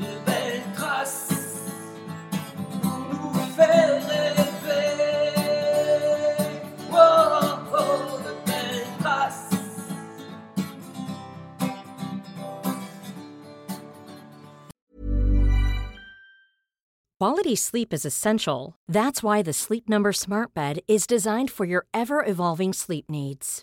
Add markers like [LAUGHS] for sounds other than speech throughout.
de belles traces pour nous faire rêver. Oh, oh, de belles traces. Quality sleep is essential. That's why the Sleep Number Smart Bed is designed for your ever evolving sleep needs.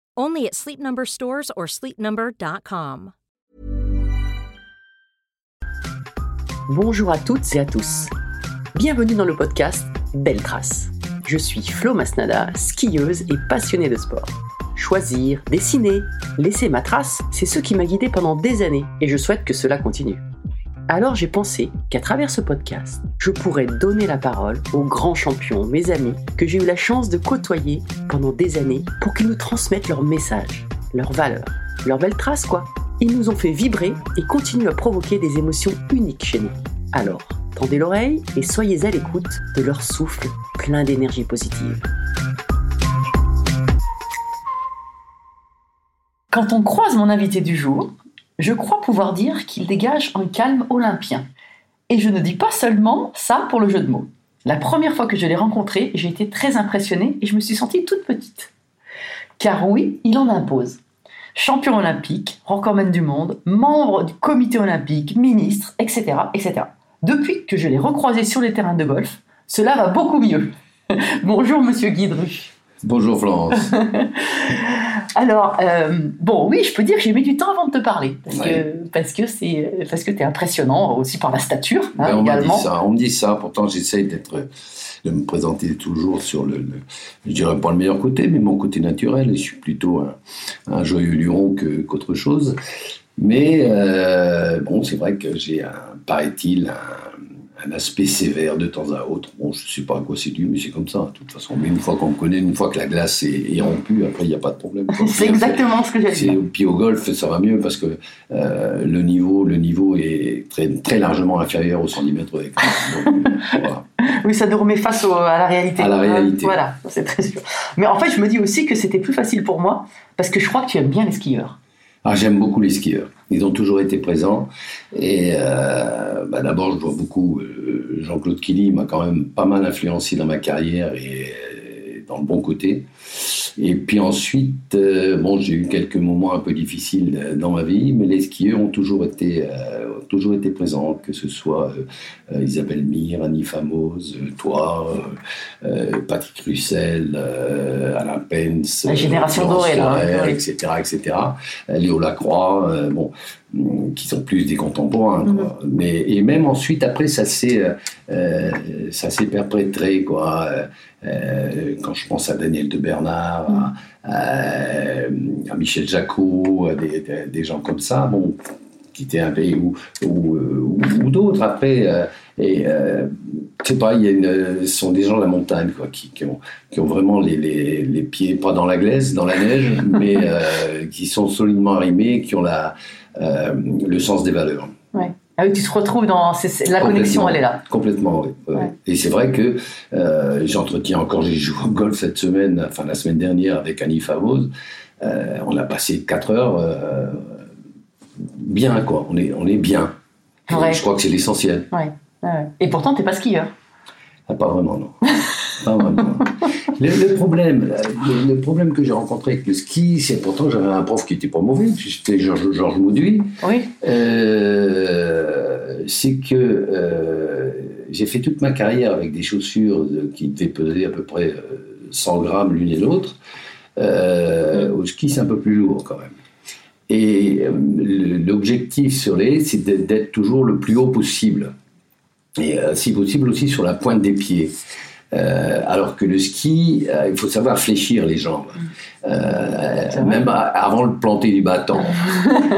Only at Sleep Number stores or sleepnumber.com. Bonjour à toutes et à tous. Bienvenue dans le podcast Belle Trace. Je suis Flo Masnada, skieuse et passionnée de sport. Choisir, dessiner, laisser ma trace, c'est ce qui m'a guidée pendant des années et je souhaite que cela continue. Alors j'ai pensé qu'à travers ce podcast, je pourrais donner la parole aux grands champions, mes amis, que j'ai eu la chance de côtoyer pendant des années pour qu'ils nous transmettent leurs messages, leurs valeurs, leurs belles traces quoi. Ils nous ont fait vibrer et continuent à provoquer des émotions uniques chez nous. Alors, tendez l'oreille et soyez à l'écoute de leur souffle plein d'énergie positive. Quand on croise mon invité du jour, je crois pouvoir dire qu'il dégage un calme olympien. Et je ne dis pas seulement ça pour le jeu de mots. La première fois que je l'ai rencontré, j'ai été très impressionnée et je me suis sentie toute petite. Car oui, il en impose. Champion olympique, recordman du monde, membre du comité olympique, ministre, etc., etc. Depuis que je l'ai recroisé sur les terrains de golf, cela va beaucoup mieux. [LAUGHS] Bonjour Monsieur Guidru. Bonjour Florence. [LAUGHS] Alors, euh, bon, oui, je peux dire que j'ai mis du temps avant de te parler, parce Ouais. que parce que c'est parce que t'es impressionnant aussi par la stature hein, Ben, on me dit également. ça, on me dit ça. Pourtant, j'essaye d'être, de me présenter toujours sur le, le- je dirais pas le meilleur côté, mais mon côté naturel. Je suis plutôt un, un joyeux luron qu'autre chose. Mais euh, bon, c'est vrai que j'ai, paraît-il, un, un aspect sévère de temps à autre. Bon, je sais pas à quoi c'est dû, mais c'est comme ça, de toute façon. Mais une fois qu'on me connaît, une fois que la glace est, est rompue, après, il n'y a pas de problème. [LAUGHS] C'est exactement ce que j'ai dit. Puis au golf, ça va mieux parce que euh, le niveau, le niveau est très, très largement inférieur aux 110 mètres d'écart. Donc, euh, [LAUGHS] voilà. Oui, ça nous remet face au- à la réalité. À la réalité. Voilà, c'est très sûr. Mais en fait, je me dis aussi que c'était plus facile pour moi parce que je crois que tu aimes bien les skieurs. Ah, j'aime beaucoup les skieurs. Ils ont toujours été présents. Et euh, bah, d'abord, je vois beaucoup. euh, Jean-Claude Killy m'a quand même pas mal influencé dans ma carrière et euh, dans le bon côté. Et puis ensuite, euh, bon, j'ai eu quelques moments un peu difficiles euh, dans ma vie, mais les skieurs ont toujours été, euh, ont toujours été présents, que ce soit euh, Isabelle Mire, Annie Famoz, euh, toi, Patrick Russell, Alain Pence, La génération dorée, là, hein, etc., etc. Léo Lacroix, bon, qui sont plus des contemporains. quoi. Mais et même ensuite, après, ça s'est, euh, euh, ça s'est perpétré, quoi. Euh, quand je pense à Daniel de Bernard, à, à- à Michel Jacot, à des, des- des gens comme ça, bon, qui étaient un pays ou, ou, ou- ou d'autres après. Et euh, je sais pas, il y a une, ce sont des gens de la montagne quoi, qui, qui ont, qui ont vraiment les, les, les pieds pas dans la glaise, dans la neige, [LAUGHS] mais euh, qui sont solidement arrimés, qui ont la, euh, le sens des valeurs. Ah oui, tu te retrouves dans c'est- c'est- la connexion, elle est là. Complètement, oui. Ouais. Et c'est vrai que euh, j'entretiens encore, j'ai joué au golf cette semaine, enfin la semaine dernière avec Annie Favose. Euh, on a passé 4 heures bien, quoi. On est, on est bien. Ouais. Je crois que c'est l'essentiel. Ouais, ouais. Et pourtant, t'es pas skieur. Ah, pas vraiment, non. Pas vraiment. Le, le problème, le, le problème que j'ai rencontré avec le ski, c'est pourtant j'avais un prof qui était pas mauvais, c'était Georges Georges Mauduit. Oui. Euh, c'est que euh, j'ai fait toute ma carrière avec des chaussures de- qui devaient peser à peu près euh, 100 grammes l'une et l'autre. Euh, au ski, c'est un peu plus lourd quand même. Et euh, l'objectif sur les, c'est d'être toujours le plus haut possible. Et euh, si possible aussi sur la pointe des pieds. Euh, alors que le ski, euh, il faut savoir fléchir les jambes. Euh, même avant le planter du bâton.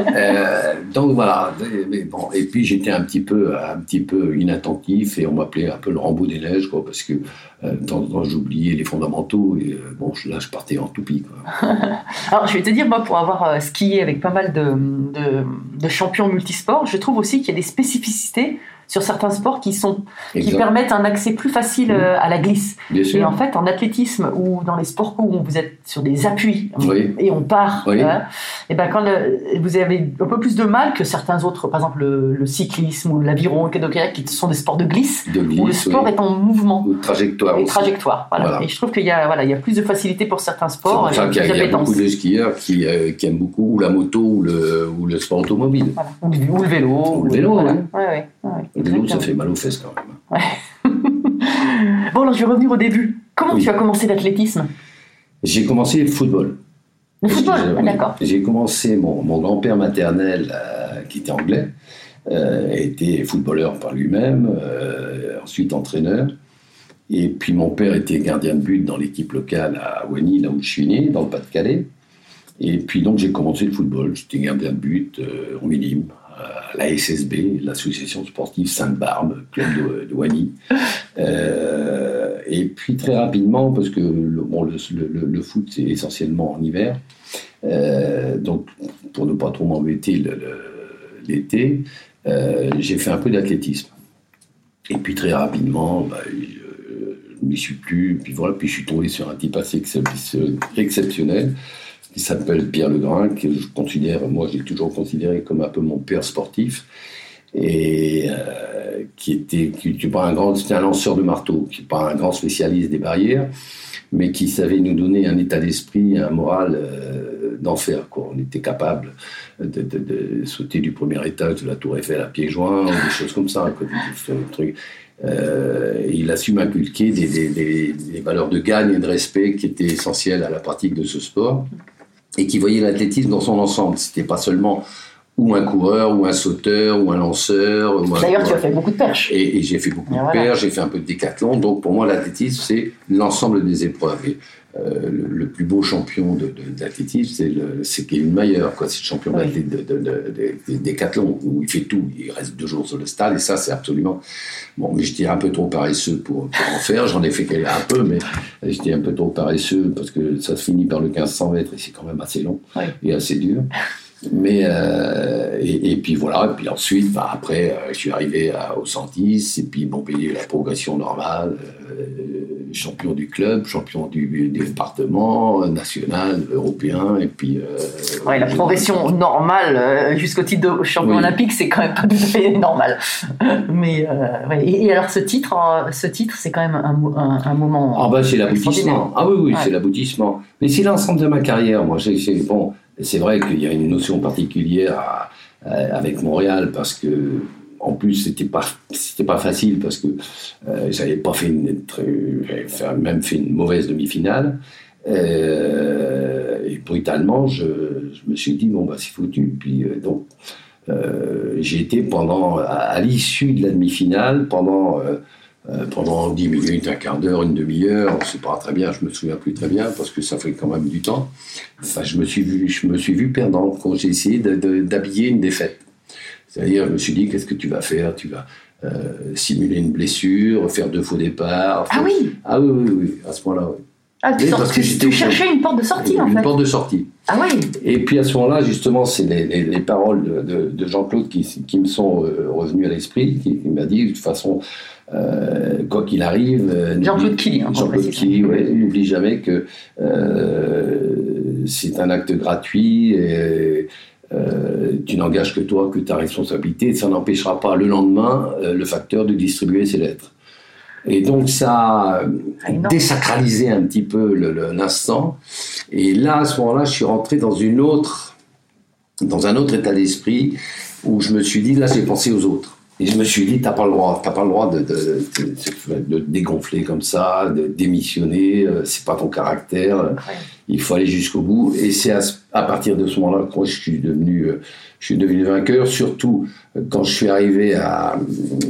[LAUGHS] Donc voilà. Mais bon, et puis j'étais un petit peu, un petit peu inattentif et on m'appelait un peu le Rambo des neiges, quoi, parce que de temps en temps j'oubliais les fondamentaux et bon, là je partais en toupie. Quoi. [LAUGHS] Alors, je vais te dire, moi, pour avoir skié avec pas mal de, de, de champions multisports, je trouve aussi qu'il y a des spécificités sur certains sports qui, sont, qui permettent un accès plus facile euh, à la glisse. Bien Et sûr. en fait, en athlétisme ou dans les sports où vous êtes sur des appuis Oui. et on part, Oui. hein, et ben quand le- vous avez un peu plus de mal que certains autres, par exemple le, le cyclisme ou l'aviron, le kayak, qui sont des sports de glisse, De où le sport oui. est en mouvement. Ou trajectoire Et aussi. trajectoire, voilà. Voilà. Et je trouve qu'il y a, voilà, il y a plus de facilité pour certains C'est sports, pour ça et qu'il y a, y a beaucoup de skieurs qui, euh, qui aiment beaucoup ou la moto ou le, ou le sport automobile. Ou, le, ou le vélo. Ou le vélo. Ouais, ouais, ouais, Le vélo, ça fait mal aux fesses quand même. [LAUGHS] Bon, alors je vais revenir au début. Comment Oui. tu as commencé l'athlétisme? J'ai commencé le football. Le football, ah, d'accord. J'ai commencé, mon, mon grand-père maternel, euh, qui était anglais, euh, était footballeur par lui-même, euh, ensuite entraîneur. Et puis mon père était gardien de but dans l'équipe locale à Wany, là où je suis né, dans le Pas-de-Calais. Et puis donc j'ai commencé le football. J'étais gardien de but euh, au minime, à la SSB, l'association sportive Sainte-Barbe, club de, Wany. Euh, et puis très rapidement, parce que le, bon, le, foot c'est essentiellement en hiver, euh, donc pour ne pas trop m'embêter l'été, euh, j'ai fait un peu d'athlétisme. Et puis très rapidement, bah, je ne m'y suis plus. Puis voilà, puis je suis tombé sur un type assez excep- exceptionnel qui s'appelle Pierre Legrain, que je considère, moi j'ai toujours considéré comme un peu mon père sportif, et euh, qui était, qui était pas un grand, c'était un lanceur de marteau, qui n'est pas un grand spécialiste des barrières, mais qui savait nous donner un état d'esprit, un moral euh, d'enfer. On était capable de, sauter du premier étage de la Tour Eiffel à pieds joints, des choses comme ça. Des- trucs. Euh, il a su m'inculquer des valeurs de gagne et de respect qui étaient essentielles à la pratique de ce sport et qui voyait l'athlétisme dans son ensemble. C'était pas seulement ou un coureur, ou un sauteur, ou un lanceur. D'ailleurs, tu as fait beaucoup de perches. Et, et j'ai fait beaucoup Et de voilà. paires, j'ai fait un peu de décathlon. Donc pour moi, l'athlétisme, c'est l'ensemble des épreuves. Et, euh, le, le plus beau champion d'athlétisme, c'est, Kevin Mayer. C'est le champion Oui. d'athlétisme de, de, de- de- de décathlon, où il fait tout. Il reste deux jours sur le stade, et ça, c'est absolument. Bon, mais j'étais un peu trop paresseux pour, pour en faire. J'en ai fait un peu, mais j'étais un peu trop paresseux parce que ça se finit par le 1500 mètres et c'est quand même assez long Oui. et assez dur. Mais euh, et, et puis voilà, et puis ensuite, bah, après, euh, je suis arrivé à, au 110, et puis bon, payé la progression normale, euh, champion du club, champion du, du département, euh, national, européen, et puis. euh, Ouais, la progression normale euh, jusqu'au titre de champion Oui. olympique, c'est quand même pas tout à fait [LAUGHS] normal. Mais euh, ouais. et, et alors ce titre, ce titre, c'est quand même un, mo- un, un moment. Ah bah c'est l'aboutissement. Ah oui, oui, Ouais. c'est l'aboutissement. Mais c'est l'ensemble de ma carrière. Moi, j'ai- bon, c'est vrai qu'il y a une notion particulière avec Montréal parce que, en plus, c'était pas, pas facile parce que euh, j'avais pas fait une, j'avais même fait une mauvaise demi-finale. Euh, et brutalement, je, me suis dit bon bah c'est foutu. Puis euh, donc euh, j'ai été pendant à l'issue de la demi-finale pendant euh, pendant 10 minutes, un quart d'heure, une demi-heure, c'est pas très bien, je me souviens plus très bien parce que ça fait quand même du temps. Enfin, je me suis vu, je me suis vu perdant quand j'ai essayé d'habiller une défaite. C'est-à-dire, je me suis dit, qu'est-ce que tu vas faire? Tu vas euh, simuler une blessure, faire deux faux départs. Ah oui, Ah oui, oui, oui, à ce moment-là, oui. ah, tu, sors- tu- cherchais une porte de sortie en Une fait. porte de sortie. Ah oui, Et puis à ce moment-là, justement, c'est les, les- les paroles de, de- de Jean-Claude qui, qui me sont euh, revenues à l'esprit, qui, qui m'a dit, de toute façon, euh, quoi qu'il arrive... euh, Jean-Claude Killy, hein, Jean-Claude. Killy, ouais, n'oublie jamais que euh, c'est un acte gratuit et tu n'engages que toi, que ta responsabilité, ça n'empêchera pas le lendemain le facteur de distribuer ses lettres. Et donc ça a Ah, désacralisé un petit peu l'instant. Et là, à ce moment-là, je suis rentré dans une autre, dans un autre état d'esprit où je me suis dit, là, j'ai pensé aux autres. Et je me suis dit, t'as pas le droit, t'as pas le droit de, de, de, de dégonfler comme ça, de démissionner, euh, c'est pas ton caractère, Ouais. il faut aller jusqu'au bout. Et c'est à, partir de ce moment-là que je suis devenu, euh, je suis devenu vainqueur, surtout euh, quand je suis arrivé à,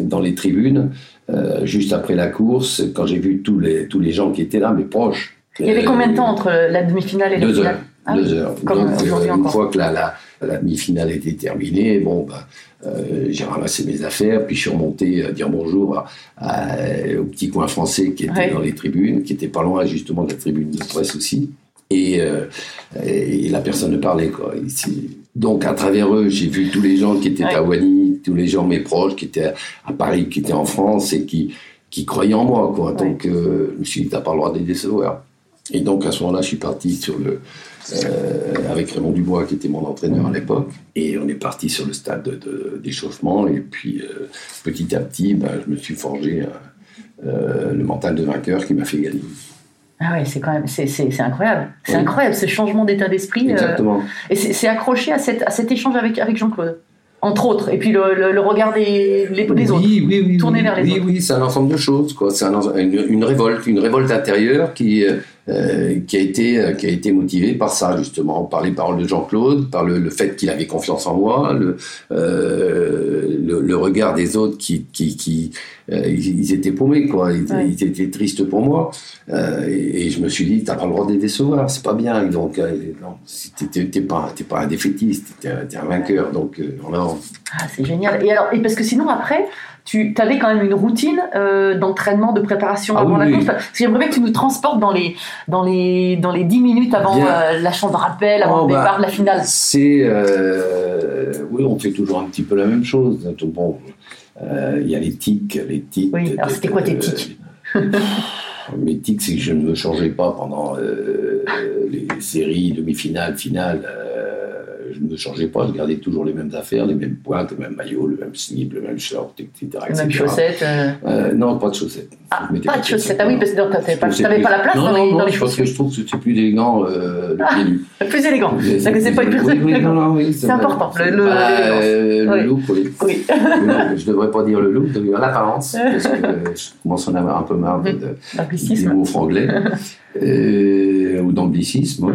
dans les tribunes, euh, juste après la course, quand j'ai vu tous les, tous les gens qui étaient là, mes proches. Il y avait Euh, combien de temps entre la demi-finale et la deux finale heures. Ah deux heures. comme Donc, euh, une encore. fois que la, la, la demi-finale était terminée, bon, bah, euh, j'ai ramassé mes affaires, puis je suis remonté à dire bonjour à- à- au petit coin français qui était Ouais. dans les tribunes, qui était pas loin justement de la tribune de presse aussi. Et, euh, et la personne ne parlait, quoi. Donc, à travers eux, j'ai vu tous les gens qui étaient Ouais. à Wany, tous les gens, mes proches, qui étaient à Paris, qui étaient en France et qui, qui croyaient en moi, quoi. Donc, euh, je me suis dit, t'as pas le droit de les décevoir. Et donc, à ce moment-là, je suis parti sur le, euh, avec Raymond Dubois, qui était mon entraîneur à l'époque. Et on est parti sur le stade de- de- d'échauffement. Et puis, euh, petit à petit, ben, je me suis forgé euh, le mental de vainqueur qui m'a fait gagner. Ah ouais, c'est quand même, c'est, incroyable. C'est Oui. incroyable ce changement d'état d'esprit. Exactement. et c'est, accroché à, cette, à cet échange avec, avec Jean-Claude, entre autres. Et puis le, le, le regard des les, les autres. Oui, oui, oui. Tourner oui, vers les oui, autres. Oui, c'est un ensemble de choses. Quoi. C'est un une, une révolte, une révolte intérieure qui, euh, qui, a été, euh, qui a été motivée par ça, justement, par les paroles de Jean-Claude, par le, le fait qu'il avait confiance en moi, le, euh, le, le regard des autres qui, qui, qui euh, ils, étaient paumés, quoi. Ils, Ouais. ils étaient tristes pour moi. Et, et je me suis dit, t'as pas le droit de les décevoir, c'est pas bien. Donc, non, t'es pas, t'es pas un défaitiste, t'es un- un vainqueur. Donc, voilà. Ah, c'est génial. Et alors, et parce que sinon après, tu avais quand même une routine euh, d'entraînement, de préparation Ah avant oui, la oui. course. Que j'aimerais bien que tu nous transportes dans les dans les dans les 10 minutes avant euh, la chambre de rappel, avant Oh, le bah, départ de la finale. C'est. euh, oui, on fait toujours un petit peu la même chose. Bon, il y a les tics. Les tics Oui, alors c'était quoi tes tics Mes tics, c'est que je ne me changeais pas pendant les séries, demi-finales, finales. euh, je ne changeais pas, je gardais toujours les mêmes affaires, les mêmes pointes, le même maillot, le même slip, le même short, etc. Les mêmes chaussettes. euh, Euh, non, pas de chaussettes. Ah, pas de chaussettes. Ah oui, parce que non, t'avais pas, la place non, dans, non, les parce que je trouve que c'est plus élégant euh, le pied nu. Plus élégant. C'est pas une oui, C'est important, le- look, oui. [LAUGHS] Je devrais pas dire le look, je devrais dire l'apparence, [LAUGHS] parce que je commence à en avoir un peu marre de, de- des mots franglais, [LAUGHS] ou d'anglicisme. oui.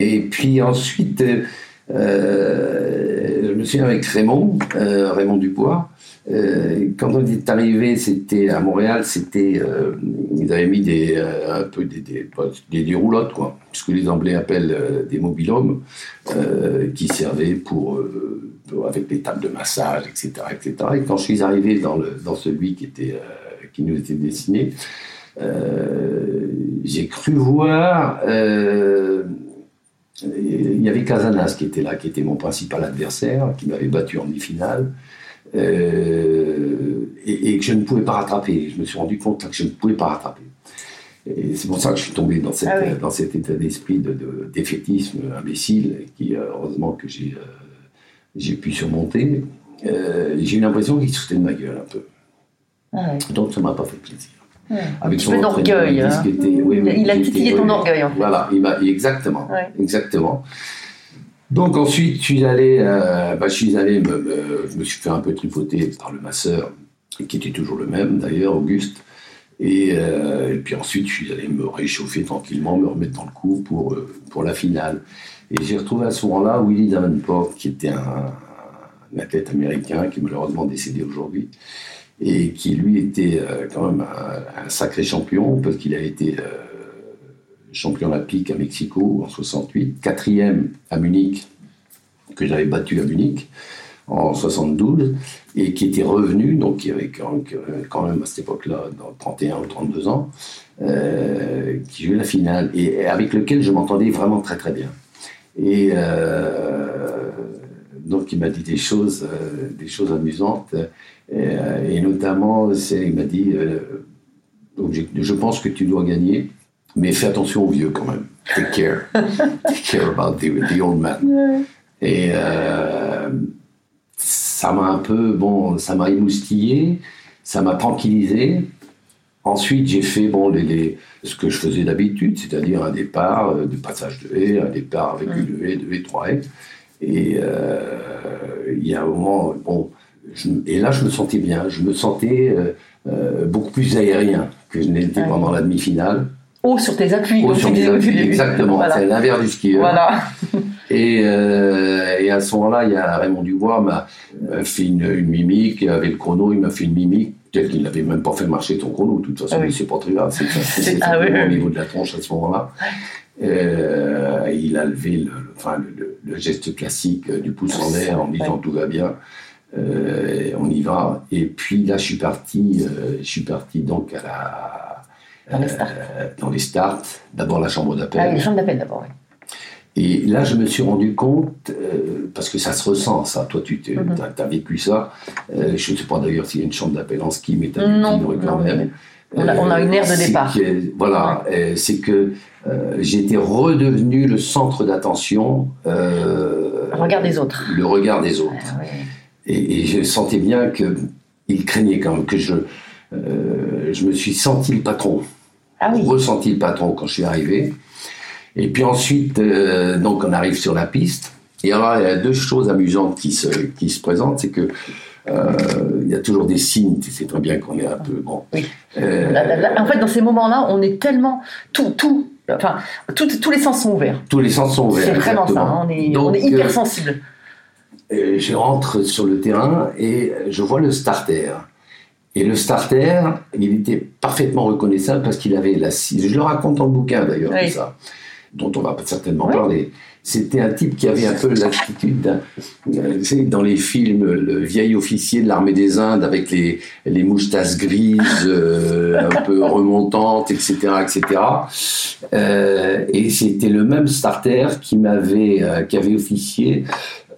Et puis ensuite, je me souviens avec Raymond, euh, Raymond Dubois, euh, quand on est arrivé, c'était à Montréal, c'était, euh, ils avaient mis des, euh, un peu des, des, des, des roulottes, quoi, ce que les Anglais appellent euh, des mobilhomes, euh, qui servaient pour, euh, avec des tables de massage, etc., etc. Et quand je suis arrivé dans, le, dans celui qui était, euh, qui nous était dessiné, euh, j'ai cru voir. Il y avait Casanas qui était là, qui était mon principal adversaire, qui m'avait battu en demi-finale, euh, et, et que je ne pouvais pas rattraper. Je me suis rendu compte que je ne pouvais pas rattraper. Et c'est pour ça que je suis tombé dans, cette, Ah oui. dans cet état d'esprit de, de défaitisme imbécile, qui euh, heureusement que j'ai euh, j'ai pu surmonter. Euh, j'ai eu l'impression qu'il se foutait de ma gueule un peu. Ah. Donc ça m'a pas fait plaisir. Ouais. Avec Un son il ce hein. était- oui, oui, Il a titillé ton orgueil, en fait. Voilà, il exactement, Ouais. exactement. Donc ensuite, je suis allé, euh, bah, je suis allé, me, me- je me suis fait un peu tripoter par le masseur, qui était toujours le même d'ailleurs, Auguste. Et, euh, et puis ensuite, je suis allé me réchauffer tranquillement, me remettre dans le coup pour, euh, pour la finale. Et j'ai retrouvé à ce moment-là Willie Davenport, qui était un, un athlète américain qui est malheureusement décédé aujourd'hui, et qui lui était euh, quand même un, sacré champion, parce qu'il a été euh, champion olympique à Mexico en 68, quatrième à Munich, que j'avais battu à Munich en 72, et qui était revenu, donc qui avait quand même à cette époque-là, dans 31 ou 32 ans, euh, qui jouait la finale, et avec lequel je m'entendais vraiment très très bien. Et euh, donc il m'a dit des choses, des choses amusantes, et, euh, et notamment, il m'a dit, euh, je pense que tu dois gagner, mais fais attention aux vieux quand même. Take care. [LAUGHS] Take care about the, the old man. Et euh, ça m'a un peu, bon, ça m'a émoustillé, ça m'a tranquillisé. Ensuite, j'ai fait bon, les, les- ce que je faisais d'habitude, c'est-à-dire un départ euh, de passage de haie, un départ avec une haie, deux haies, trois haies. Et euh, il y a un moment, bon, je- et là, je me sentais bien. Je me sentais euh, euh, beaucoup plus aérien que je n'étais Ouais. pendant la demi-finale. Haut sur tes appuis. Sur début. exactement. Voilà. C'est l'inverse du skieur. Voilà. [LAUGHS] Et, euh, et à ce moment-là, il y a Raymond Dubois m'a fait une, une mimique. Avec le chrono, il m'a fait une mimique. Peut-être qu'il n'avait même pas fait marcher ton chrono. De toute façon, Ah oui. c'est pas très grave. C'est [LAUGHS] Ah oui, au niveau de la tronche à ce moment-là. Euh, il a levé le, le- enfin, le, le- le geste classique du pouce en l'air en disant Ouais. tout va bien. Euh, on y va. Et puis là, je suis parti. euh, je suis parti donc à la Dans les starts. euh, dans les starts. D'abord la chambre d'appel. Ah, les gens d'appel d'abord. ouais. Et là, je me suis rendu compte, parce que ça se ressent, ça. Toi, tu Mhm. as, vécu ça. Je ne sais pas d'ailleurs s'il y a une chambre d'appel en ski, mais tu as Non, quand même. On a- on a une aire de départ. que- voilà, c'est que euh, j'étais redevenu le centre d'attention. euh, Le regard des autres. Le regard des autres. Ah, ouais. Et, et je sentais bien qu'il craignait quand même que je. euh, je me suis senti le patron Ah oui. ressenti le patron quand je suis arrivé. Et puis ensuite, euh, donc on arrive sur la piste. Et alors, il y a deux choses amusantes qui se, qui se présentent. C'est que euh, il y a toujours des signes. Tu sais très bien qu'on est un peu. Bon. Oui. Euh, en fait, dans ces moments-là, on est tellement. Tout, tout. Enfin, tout- tous les sens sont ouverts. tous les sens sont ouverts. C'est vraiment ça. hein, On est, Donc, on est hyper sensible. Euh, je rentre sur le terrain et je vois le starter. Et le starter, il était parfaitement reconnaissable parce qu'il avait la Je le raconte dans le bouquin d'ailleurs, Oui. ça, dont on va certainement Oui. parler. C'était un type qui avait un peu l'attitude euh, dans les films, le vieil officier de l'armée des Indes avec les, les moustaches grises, euh, [LAUGHS] un peu remontantes, etc. etc. Euh, et c'était le même starter qui m'avait euh, qui avait officié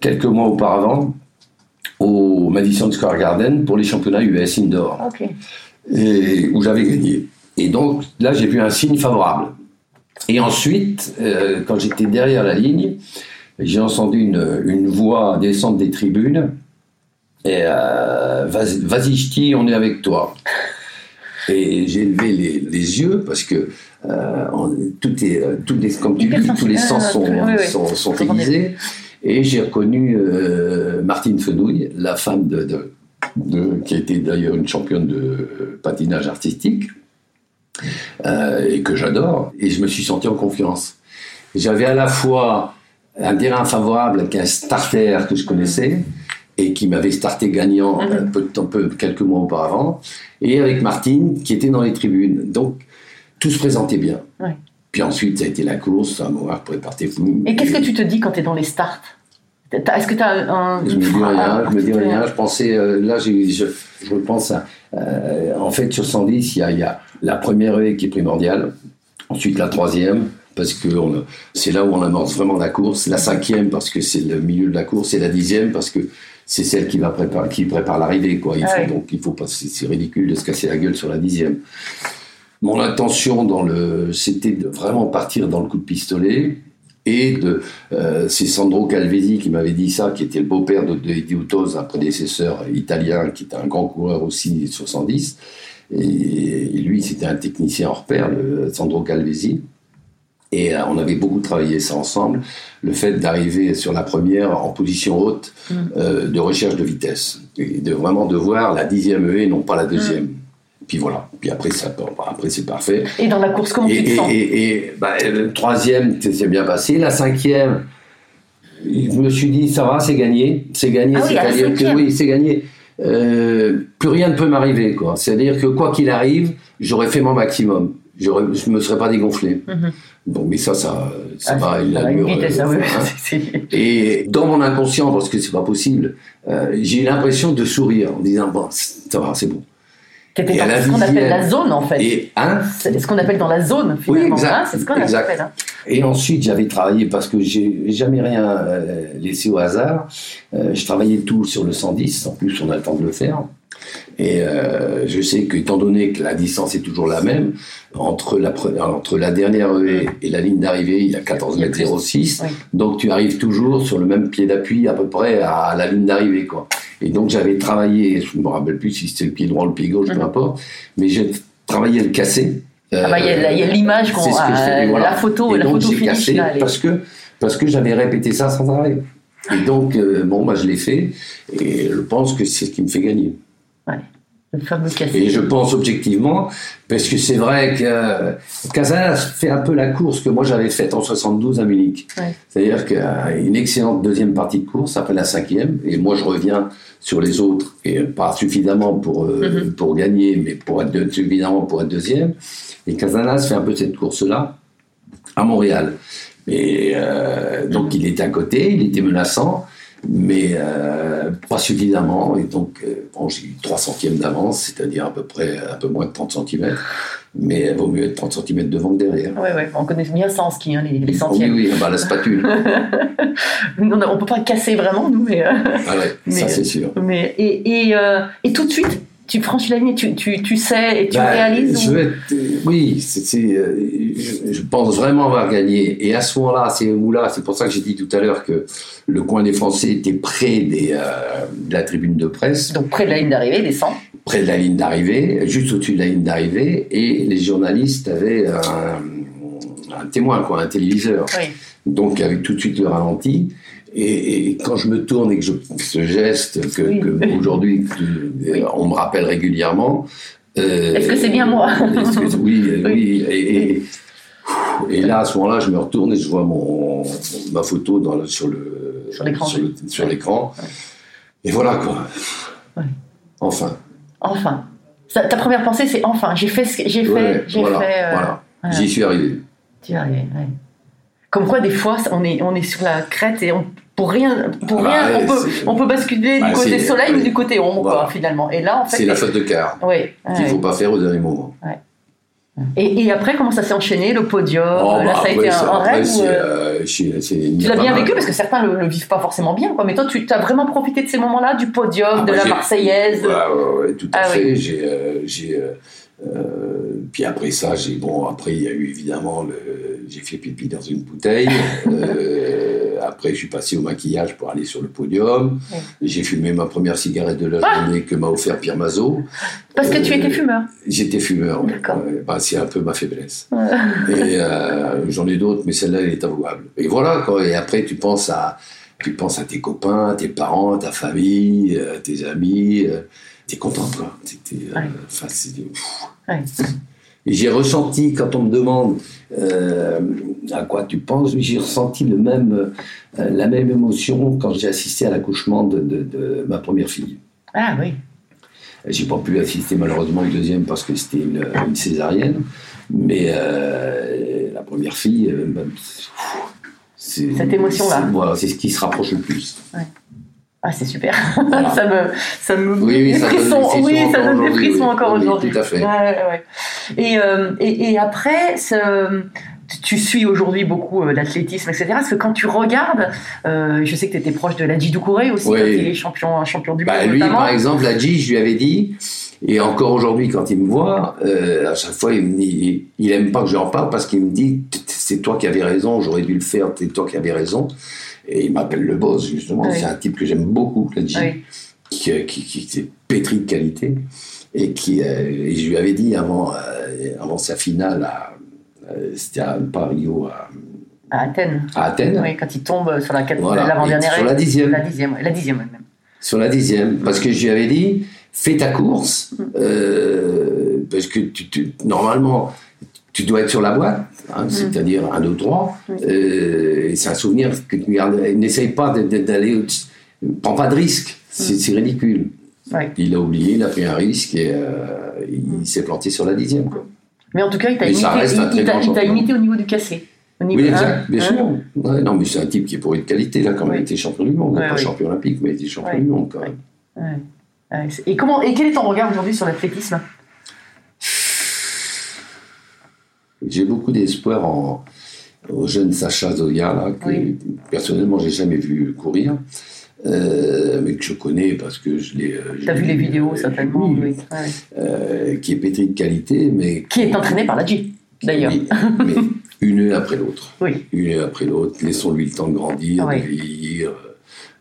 quelques mois auparavant au Madison Square Garden pour les championnats US indoor Ok. et où j'avais gagné. Et donc là, j'ai vu un signe favorable. Et ensuite, euh, quand j'étais derrière la ligne, j'ai entendu une, une voix descendre des tribunes. Et euh, vas-y, ch'ti, on est avec toi. Et j'ai levé les, les yeux parce que euh, on- tout est, tout est, comme tu dis, tous les sens sont, oui, oui. sont, sont aiguisés. Et j'ai reconnu euh, Martine Fenouille, la femme de, de- de- qui a été d'ailleurs une championne de patinage artistique, euh, et que j'adore. Et je me suis senti en confiance. J'avais à la fois un terrain favorable avec un starter que je connaissais et qui m'avait starté gagnant un peu de temps, peu, quelques mois auparavant, et avec Martine qui était dans les tribunes. Donc tout se présentait bien. Ouais. Puis ensuite, ça a été la course, un moment après, partez-vous. Et qu'est-ce que tu te dis quand tu es dans les starts? Est-ce que tu as un. Je me dis rien, je me dis rien. Je pensais, euh, là, j'ai- je, je pense à. euh, en fait, sur 110, il y a, il y a la première haie qui est primordiale, ensuite la troisième, parce que on- c'est là où on amorce vraiment la course, la cinquième, parce que c'est le milieu de la course, et la dixième, parce que c'est celle qui, va préparer, qui prépare l'arrivée. Quoi. Il faut, ouais. Donc, il faut pas. C'est c'est ridicule de se casser la gueule sur la dixième. Mon intention, dans le, c'était de vraiment partir dans le coup de pistolet. Et de, euh, c'est Sandro Calvesi qui m'avait dit ça, qui était le beau-père de, de Utos, un prédécesseur italien qui était un grand coureur aussi sur 110. Et, et lui, c'était un technicien hors pair, le Sandro Calvesi. Et euh, on avait beaucoup travaillé ça ensemble. Le fait d'arriver sur la première en position haute Mm. euh, de recherche de vitesse. Et de vraiment de voir la dixième haie, non pas la deuxième. Puis voilà. Puis après, ça, bon, après c'est parfait. Et dans la course, comment Et, tu te et, sens et- et, bah, le troisième, ça s'est bien passé. La cinquième, je me suis dit, ça va, c'est gagné. C'est gagné, Ah oui, c'est-à-dire que oui, c'est gagné. Euh, plus rien ne peut m'arriver, quoi. C'est-à-dire que quoi qu'il arrive, j'aurais fait mon maximum. Je me serais pas dégonflé. Mhm. Bon, mais ça, ça, ça Ah, va. c'est- il a euh, oui, hein. [LAUGHS] c'est- c'est- Et dans mon inconscient, parce que c'est pas possible, euh, j'ai eu l'impression de sourire en disant, bon, ça va, c'est bon. Et à dans ce qu'on appelle la zone, en fait. Et, hein, C'est ce qu'on appelle dans la zone, finalement. exact, hein, c'est ce qu'on appelle. hein. Et ensuite, j'avais travaillé parce que j'ai jamais rien euh, laissé au hasard. Euh, je travaillais tout sur le 110. En plus, on a le temps de le faire. Et euh, je sais qu'étant donné que la distance est toujours la même, entre la, entre la dernière haie et la ligne d'arrivée, il y a 14 Il y a mètres plus. 06. Oui. Donc tu arrives toujours sur le même pied d'appui à peu près à la ligne d'arrivée. quoi. Et donc j'avais travaillé, je ne me rappelle plus si c'était le pied droit ou le pied gauche, peu Mhm. importe, mais j'ai travaillé à le casser. Ah bah, Il y a a l'image, qu'on euh, et voilà. la photo, Et la donc photo finish. cassé là, parce que, parce que j'avais répété ça sans arrêt. Et donc, euh, bon, moi, je l'ai fait. Et je pense que c'est ce qui me fait gagner. Le fameux cassé. Et je pense objectivement, parce que c'est vrai que euh, Casanas fait un peu la course que moi j'avais faite en 72 à Munich. Ouais. C'est-à-dire qu'une excellente deuxième partie de course après la cinquième, et moi je reviens sur les autres, et pas suffisamment pour, euh, Mhm. pour gagner, mais pour être suffisamment pour être deuxième. Et Casanas fait un peu cette course-là à Montréal. Et euh, donc il était à côté, il était menaçant, mais euh, pas suffisamment. Et donc euh, bon, j'ai eu 3 centièmes d'avance, c'est-à-dire à peu près un peu moins de 30 cm. Mais il vaut mieux être 30 cm devant que derrière. Ouais, ouais, on connaît bien ça en ski, hein, les, les Oui, centièmes. oui, bah, la spatule. [LAUGHS] On, on peut pas casser vraiment, nous, mais. euh, Ah ouais, ça c'est sûr. mais et, et, et tout de suite, tu franchis la ligne, et tu, tu, tu sais et tu Bah, réalises. je ou- vais être- oui, euh, je, je pense vraiment avoir gagné. Et à ce moment-là, c'est où-là, c'est pour ça que j'ai dit tout à l'heure que le coin des Français était près des, euh, de la tribune de presse, Donc près de la ligne d'arrivée, descend. près de la ligne d'arrivée, juste au-dessus de la ligne d'arrivée, et les journalistes avaient un, un témoin, quoi, un téléviseur. Oui. Donc avec tout de suite le ralenti. Et, et quand je me tourne et que je ce geste que, Oui. que aujourd'hui que, Oui. on me rappelle régulièrement. euh, Est-ce que c'est bien moi est-ce que- Oui, euh, Oui. oui. Et, là, à ce moment-là, je me retourne et je vois mon, ma photo dans le- sur le Sur l'écran. sur le- sur Ouais. l'écran. Et voilà quoi. Ouais. Enfin. Enfin. Ça- ta première pensée, c'est enfin. J'ai fait ce que j'ai fait. J'ai voilà, fait. euh, voilà. voilà. J'y suis arrivé. Tu es arrivé, ouais. Comme quoi, des fois, on est, on est sur la crête et on, pour rien, pour Ah bah rien ouais, on, peut, on peut basculer Bah, du côté c'est- soleil ou du côté ombre, Voilà. quoi, finalement. Et là, en fait. C'est la faute de quart Oui. qu'il ne faut pas faire au dernier moment. Et, et après, comment ça s'est enchaîné, le podium? Oh, Là, bah, ça a été un, rêve euh, euh, Tu l'as bien vécu parce que certains le, le vivent pas forcément bien, quoi. Mais toi, tu as vraiment profité de ces moments-là, du podium, Ah, de bah, la Marseillaise? de- Ouais, ouais, ouais, tout à Ah fait. oui. Euh, euh, puis après ça, j'ai bon. Après, il y a eu évidemment le. J'ai fait pipi dans une bouteille. Euh, [LAUGHS] après, je suis passé au maquillage pour aller sur le podium. Ouais. J'ai fumé ma première cigarette de la Ah journée que m'a offert Pierre Mazot. Parce que tu Euh, étais fumeur. J'étais fumeur. D'accord. Bah, c'est un peu ma faiblesse. [LAUGHS] Et euh, j'en ai d'autres, mais celle-là, elle est avouable. Et voilà, quoi. Et après, tu penses à, tu penses à tes copains, tes parents, ta famille, euh, tes amis. T'es content, quoi. T'es- euh, Ouais. J'ai ressenti, quand on me demande euh, à quoi tu penses, j'ai ressenti le même, euh, la même émotion quand j'ai assisté à l'accouchement de, de- de ma première fille. Ah oui. J'ai pas pu assister malheureusement au deuxième parce que c'était une, une césarienne. Mais euh, la première fille, bah, c'est- Cette émotion-là. Voilà, c'est ce qui se rapproche le plus. Ah, c'est super. [LAUGHS] Voilà. ça me, ça me Oui, oui, des ça donne frissons. frissons Oui, ça encore donne des aujourd'hui, frissons encore Oui, aujourd'hui. tout à fait. Ouais, ouais, ouais. Et, euh, et, et après, ce- tu suis aujourd'hui beaucoup euh, l'athlétisme, etc. Parce que quand tu regardes, euh, je sais que tu étais proche de Ladji Doucouré aussi, Oui. il est champion, champion du Bah, monde lui, notamment. par exemple, Ladji, je lui avais dit, et encore aujourd'hui, quand il me voit, euh, à chaque fois, il me dit, il aime pas que j'en parle parce qu'il me dit, c'est toi qui avais raison, j'aurais dû le faire, c'est toi qui avais raison. Et il m'appelle le boss, justement. Oui. C'est un type que j'aime beaucoup, Ladji. Oui. qui, euh, qui, qui était pétri de qualité et qui euh, et je lui avais dit avant euh, avant sa finale à euh, c'était à pas à Athènes. à Athènes Oui, quand il tombe sur la Voilà. l'avant-dernière. Sur la dixième. La dixième, la dixième même. sur la dixième parce que je lui avais dit fais ta course euh, parce que tu, tu- normalement tu dois être sur la boîte, hein, c'est-à-dire un, deux, trois. Mm. Euh, et c'est un souvenir que tu gardes. N'essaye pas d'aller. Prends pas de risque. C'est ridicule. Mm. Ouais. Il a oublié, il a pris un risque et euh, il s'est planté sur la dixième. Quoi. Mais en tout cas, il t'a imité, il- il au niveau du cassé. Niveau- Oui, exact, bien hein. sûr. Ouais, non, mais c'est un type qui est pour de qualité, là, quand même, il était champion du monde. Pas champion olympique, mais il était champion du monde, quand même. Et, comment, et quel est ton regard aujourd'hui sur l'athlétisme? J'ai beaucoup d'espoir en, au jeune Sacha Zoya, là, que Oui. personnellement, j'ai jamais vu courir, euh, mais que je connais parce que je l'ai. euh, je Tu as vu les vidéos, euh, certainement. oui, euh, qui est pétri de qualité, mais. Qui est entraîné par la G, d'ailleurs. Mais [LAUGHS] une après l'autre. Oui. Une après l'autre. Laissons-lui le temps de grandir, de vieillir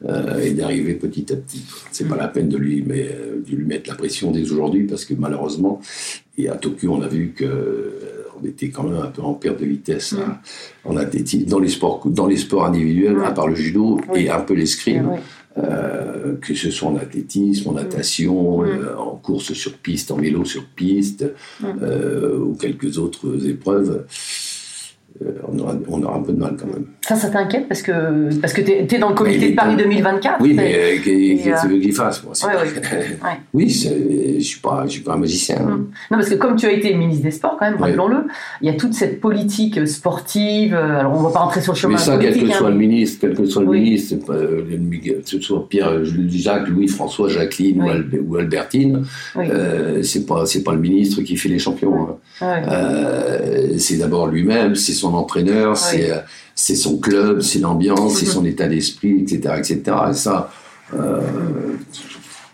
euh, et d'arriver petit à petit. C'est Mm. pas la peine de lui, mais, de lui mettre la pression dès aujourd'hui parce que malheureusement, et à Tokyo, on a vu que on était quand même un peu en perte de vitesse hein, en athlétisme, dans les sports, dans les sports individuels, Mm. à part le judo Oui. et un peu l'escrime. Oui. Euh, que ce soit en athlétisme, en natation, Mm. euh, en course sur piste, en vélo sur piste, Mm. euh, ou quelques autres épreuves, on, aura, on aura un peu de mal quand même. Ça, ça t'inquiète parce que, parce que tu es, dans le comité Mais de Paris temps. 2024. Oui, mais euh, qu'est-ce que tu veux qu'il fasse moi, ouais, ouais. Ouais. [LAUGHS] Oui, je suis pas, je suis pas un magicien. hein. Mm. Non, parce que comme tu as été ministre des Sports, quand même, rappelons-le, il y a toute cette politique sportive. euh, Alors, on va pas rentrer sur le chemin Mais ça, quel que hein, soit le ministre, quel que soit le Oui. ministre, euh, que ce soit Pierre, Jacques, Louis, François, Jacqueline ou Oui. Albe- ou, Albertine, Oui. euh, c'est pas, le ministre qui fait les champions. hein. Euh, c'est d'abord lui-même, c'est son entraîneur, c'est, euh, c'est son club, c'est l'ambiance, c'est Mhm. son état d'esprit, etc., etc. Et ça, euh,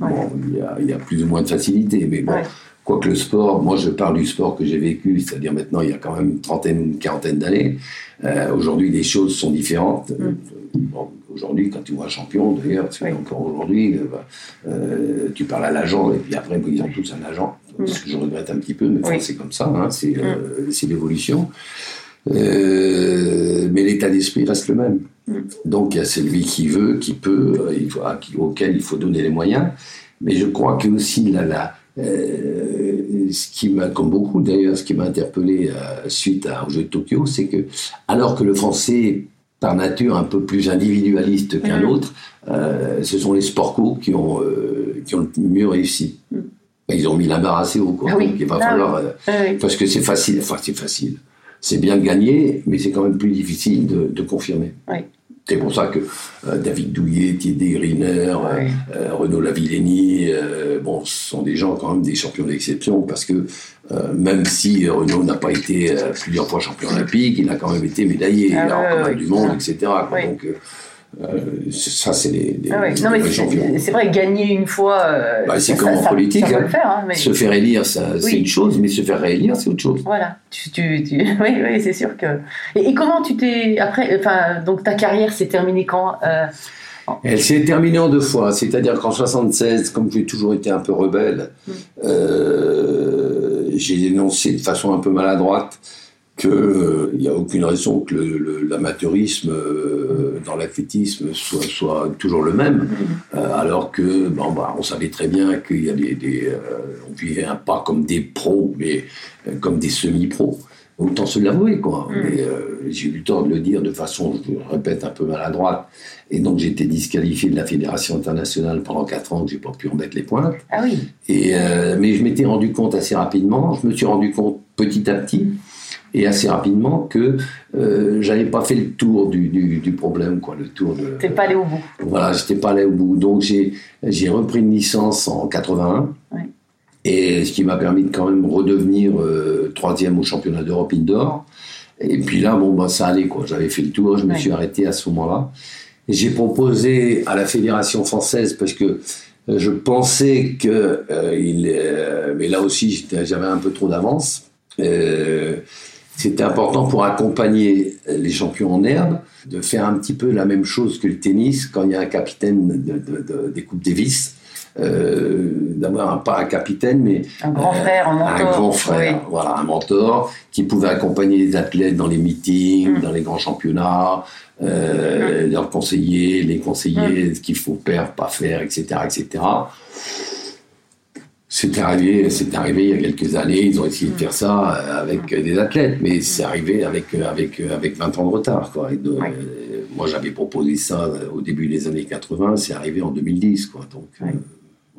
Ouais. bon, il y, a, il y a plus ou moins de facilité, mais bon. Ouais. Quoique le sport, moi je parle du sport que j'ai vécu, c'est-à-dire maintenant il y a quand même une trentaine, une quarantaine d'années. Euh, aujourd'hui les choses sont différentes. Mm. Bon, aujourd'hui quand tu vois un champion, d'ailleurs, c'est Oui. encore aujourd'hui, euh, bah, tu parles à l'agent et puis après ils ont tous un agent. Mm. Ce que je regrette un petit peu, mais enfin, Oui. c'est comme ça, hein, c'est c'est l'évolution. Euh, mais l'état d'esprit reste le même. Mm. Donc il y a celui qui veut, qui peut, euh, il faut, auquel il faut donner les moyens. Mais je crois que aussi là, là, euh, ce qui m'a, comme beaucoup d'ailleurs, ce qui m'a interpellé euh, suite à, aux Jeux de Tokyo, c'est que alors que le Français est par nature un peu plus individualiste qu'un Mhm. autre, ce sont les sport co qui ont qui ont le mieux réussi. Mhm. Ils ont mis assez haut, quoi. Ah oui. Donc il va Ah falloir euh, Ouais, ouais. parce que c'est facile, enfin c'est facile. C'est bien de gagner, mais c'est quand même plus difficile de, de confirmer. Oui. C'est pour ça que euh, David Douillet, Thierry Griner, euh, Ouais. euh, Renaud Lavillenie, euh, bon, ce sont des gens quand même des champions d'exception parce que même si Renaud n'a pas été plusieurs fois champion olympique, il a quand même été médaillé, Ah il a du monde, etc. quoi. Oui. Donc euh, c'est- ça, c'est les, les- Ah ouais. les Non, mais vrais c'est vrai, gagner une fois. euh, Bah, c'est comme en politique, Ça hein. le faire, hein, mais. Se faire élire, ça, c'est une chose, mais se faire réélire, c'est autre chose. Voilà, tu, tu, tu- [LAUGHS] oui, oui, c'est sûr que. Et, et comment tu t'es après, enfin, donc ta carrière s'est terminée quand euh, Elle s'est terminée en deux fois, c'est-à-dire qu'en 76, comme j'ai toujours été un peu rebelle, Mm. j'ai dénoncé de façon un peu maladroite qu'il n'y a aucune raison que l'amateurisme euh, dans l'athlétisme soit, soit toujours le même, euh, alors que bon, bah, on savait très bien qu'il y avait des, euh, on vivait un pas comme des pros, mais euh, comme des semi-pros. Autant se l'avouer, quoi. Mm. Euh, j'ai eu le tort de le dire de façon, je le répète, un peu maladroite. Et donc j'ai été disqualifié de la fédération internationale pendant 4 ans que j'ai pas pu remettre les pointes. Ah oui, Et, euh, mais je m'étais rendu compte assez rapidement, je me suis rendu compte petit à petit et assez rapidement que euh, j'avais pas fait le tour du, du, du problème, quoi, le tour de. t'es pas allé au bout. Voilà, j'étais pas allé au bout. Donc j'ai j'ai repris une licence en 81. Ouais. Et ce qui m'a permis de quand même redevenir euh, troisième au championnat d'Europe indoor. Et puis là, bon, bah, ça allait, quoi. J'avais fait le tour, je me Ouais. suis arrêté à ce moment-là. J'ai proposé à la Fédération française, parce que euh, je pensais que, euh, il, euh, mais là aussi, j'avais un peu trop d'avance. Euh, c'était important pour accompagner les champions en herbe de faire un petit peu la même chose que le tennis quand il y a un capitaine de, de- de- des Coupes Davis. Euh, d'avoir un, pas un capitaine, mais Un grand frère, un mentor. un grand frère, Oui. voilà, un mentor qui pouvait accompagner les athlètes dans les meetings, Mm. dans les grands championnats, euh, leur conseiller, les conseiller Mm. ce qu'il faut faire, pas faire, etc., etc. C'est arrivé, c'est arrivé il y a quelques années. Ils ont essayé de faire ça euh, avec euh, des athlètes, mais c'est arrivé avec euh, avec avec 20 ans de retard, quoi. Et de- Ouais. euh, moi, j'avais proposé ça au début des années 80. C'est arrivé en 2010, quoi. Donc, Ouais. euh,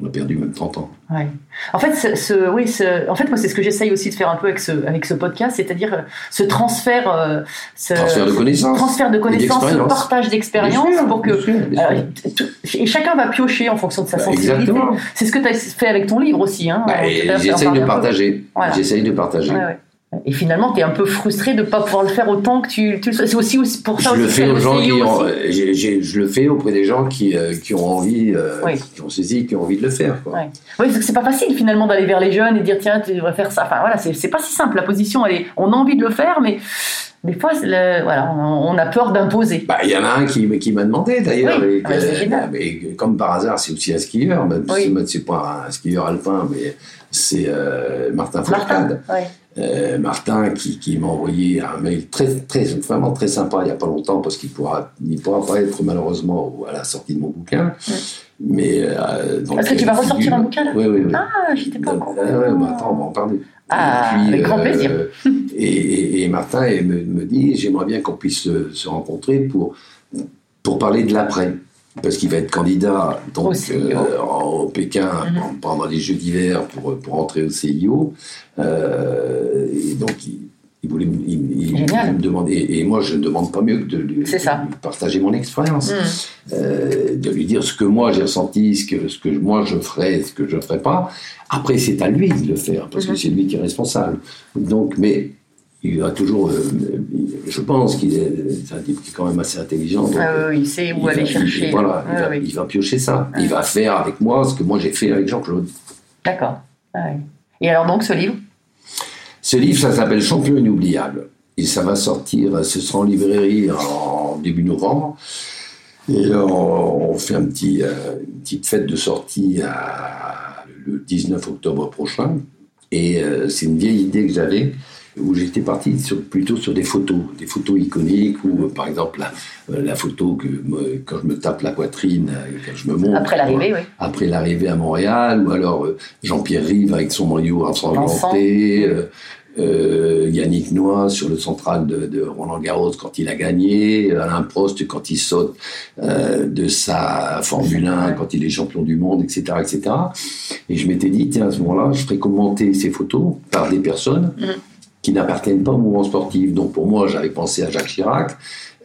on a perdu même 30 ans. Ouais. En fait, ce, ce- oui, ce- en fait, moi, c'est ce que j'essaye aussi de faire un peu avec ce, avec ce podcast, c'est-à-dire euh, ce transfert, euh, ce Transfert de connaissances. transfert de connaissances, ce partage d'expérience, Bien sûr, pour que euh, et chacun va piocher en fonction de sa Bah, sensibilité. C'est ce que tu as fait avec ton livre aussi. Hein, Bah, J'essaye de partager. Voilà. J'essaye de partager. Ouais, ouais. Et finalement, tu es un peu frustré de ne pas pouvoir le faire autant que tu, tu le. C'est aussi, pour ça Je le aussi fais que aux gens essayé qui ont, aussi. euh, je le fais auprès des gens qui, euh, qui ont envie, euh, Oui. qui ont saisi, qui ont envie de le faire. Quoi. Ouais. Oui, parce que c'est pas facile finalement d'aller vers les jeunes et dire tiens, tu devrais faire ça. Enfin voilà, c'est pas si simple. La position, elle est, on a envie de le faire, mais des fois, le- voilà, on, a peur d'imposer. Bah, Il y en a un qui, qui m'a demandé d'ailleurs. Oui, ah bah, comme par hasard, c'est aussi un skieur. Même Oui. si c'est pas un skieur alpin, mais c'est euh, Martin Martin, Fourcade. ouais. Euh, Martin qui, qui m'a envoyé un mail très, très, vraiment très sympa il n'y a pas longtemps parce qu'il pourra, il pourra pas être malheureusement à la sortie de mon bouquin. Mais euh, donc, Est-ce que tu vas ressortir un bouquin là Oui, oui, oui. Ah, j'étais pas Donc, courant. ah ouais, bah, attends, on va en parler. Ah, puis, avec grand plaisir. [LAUGHS] et, et- et Martin me, me dit j'aimerais bien qu'on puisse se, se rencontrer pour, pour parler de l'après. Parce qu'il va être candidat donc, Au euh, en- au Pékin Mhm. pendant les Jeux d'hiver pour, pour entrer au CIO. Euh, et donc, il, il voulait me- il, il- me demander. Et moi, je ne demande pas mieux que de lui, de partager mon expérience Hmm. euh, de lui dire ce que moi j'ai ressenti, ce que, ce que moi je ferais, ce que je ne ferais pas. Après, c'est à lui de le faire, parce que Mhm. c'est lui qui est responsable. Donc, mais il a toujours, euh, je pense qu'il est, c'est un type qui est quand même assez intelligent. donc, Ah oui, oui, c'est où il aller va- il- chercher. il, Ah va, oui. il va piocher ça. Il va faire avec moi ce que moi j'ai fait avec Jean-Claude. D'accord. Ah oui. Et alors donc ce livre? Ce livre, ça s'appelle Champion inoubliable. Et ça va sortir, ce sera en librairie en début novembre. Et on, on fait un petit, euh, une petite fête de sortie à- le 19 octobre prochain. Et euh, c'est une vieille idée que j'avais où j'étais parti sur, plutôt sur des photos, des photos iconiques, ou euh, par exemple la, euh, la photo que me- quand je me tape la poitrine, euh, quand je me monte. Après l'arrivée, oui. après l'arrivée à Montréal, ou alors Jean-Pierre Rive avec son maillot ensanglanté, euh, Yannick Noah sur le central de, de Roland Garros quand il a gagné, Alain Prost quand il saute euh, de sa Formule 1 quand il est champion du monde, etc., etc. Et je m'étais dit, tiens, à ce moment-là, je ferais commenter ces photos par des personnes Mhm. Qui n'appartiennent pas au mouvement sportif. Donc pour moi, j'avais pensé à Jacques Chirac,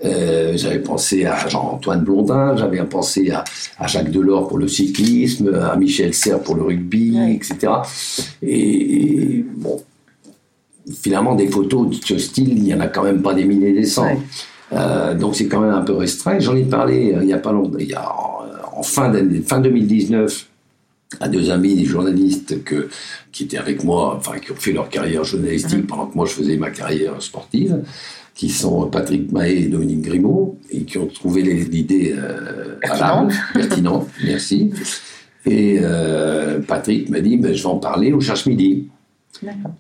euh, j'avais pensé à Jean-Antoine Blondin, j'avais pensé à, à Jacques Delors pour le cyclisme, à Michel Serres pour le rugby, Ouais. etc. Et, et, bon, finalement, des photos de ce style, il n'y en a quand même pas des milliers et des cents. Ouais. Euh, donc c'est quand même un peu restreint. J'en ai parlé euh, il y a pas longtemps, il y a en, en fin, fin 2019 à deux amis des journalistes que, qui étaient avec moi, enfin qui ont fait leur carrière journalistique Mhm. pendant que moi je faisais ma carrière sportive, qui sont Patrick Mahé et Dominique Grimaud, et qui ont trouvé l'idée euh, Pertinente. merci. Et euh, Patrick m'a dit, ben, je vais en parler au Cherche Midi.